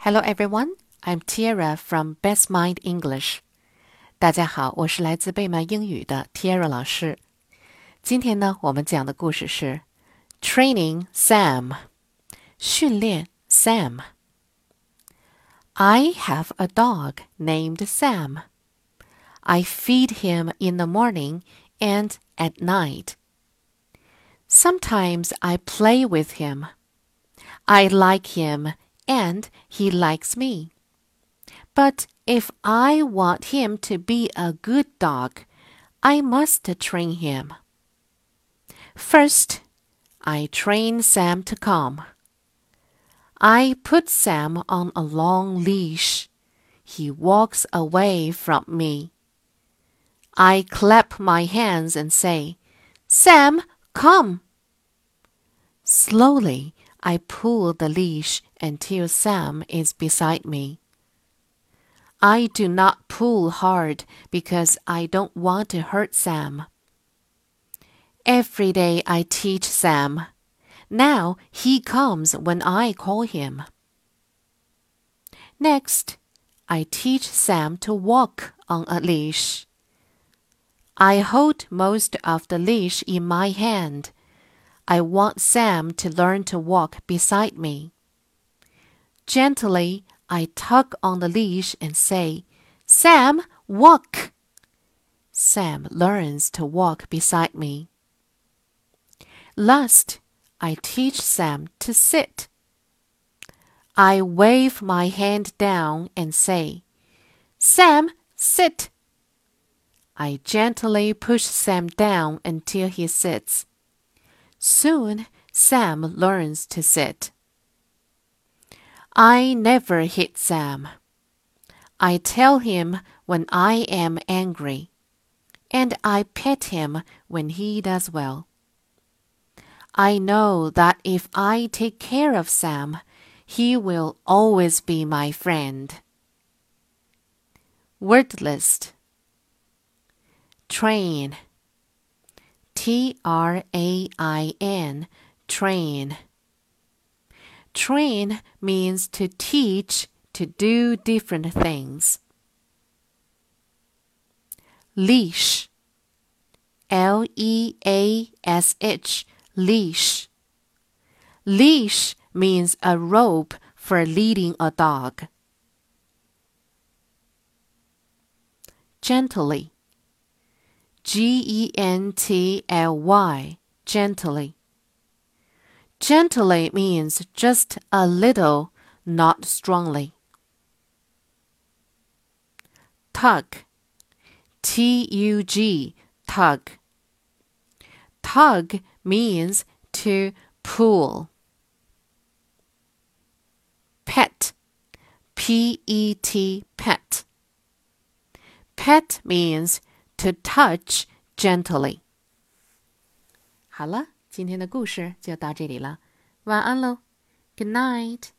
Hello everyone, I'm Tiara from Best Mind English. 大家好，我是来自贝曼英语的 Tiara 老师。今天呢，我们讲的故事是 Training Sam，训练 Sam。I have a dog named Sam. I feed him in the morning and at night. Sometimes I play with him. I like him and he likes me. But if I want him to be a good dog, I must train him. First, I train Sam to come. I put Sam on a long leash. He walks away from me. I clap my hands and say, Sam, come. Slowly, I pull the leash until Sam is beside me. I do not pull hard because I don't want to hurt Sam. Every day I teach Sam. Now he comes when I call him. Next, I teach Sam to walk on a leash. I hold most of the leash in my hand I want Sam to learn to walk beside me. Gently, I tug on the leash and say, Sam, walk! Sam learns to walk beside me. Last, I teach Sam to sit. I wave my hand down and say, Sam, sit! I gently push Sam down until he sits. Soon Sam learns to sit. I never hit Sam. I tell him when I am angry, and I pet him when he does well. I know that if I take care of Sam, he will always be my friend. Word list Train T R A I N, train. Train means to teach, to do different things. Leash, L E A S H, leash. Leash means a rope for leading a dog. Gently. G E N T L Y, gently. Gently means just a little, not strongly. Tug, T U G, tug. Tug means to pull. Pet, P E T, pet. Pet means to touch gently. 好了，今天的故事就到这里了，晚安喽，Good night。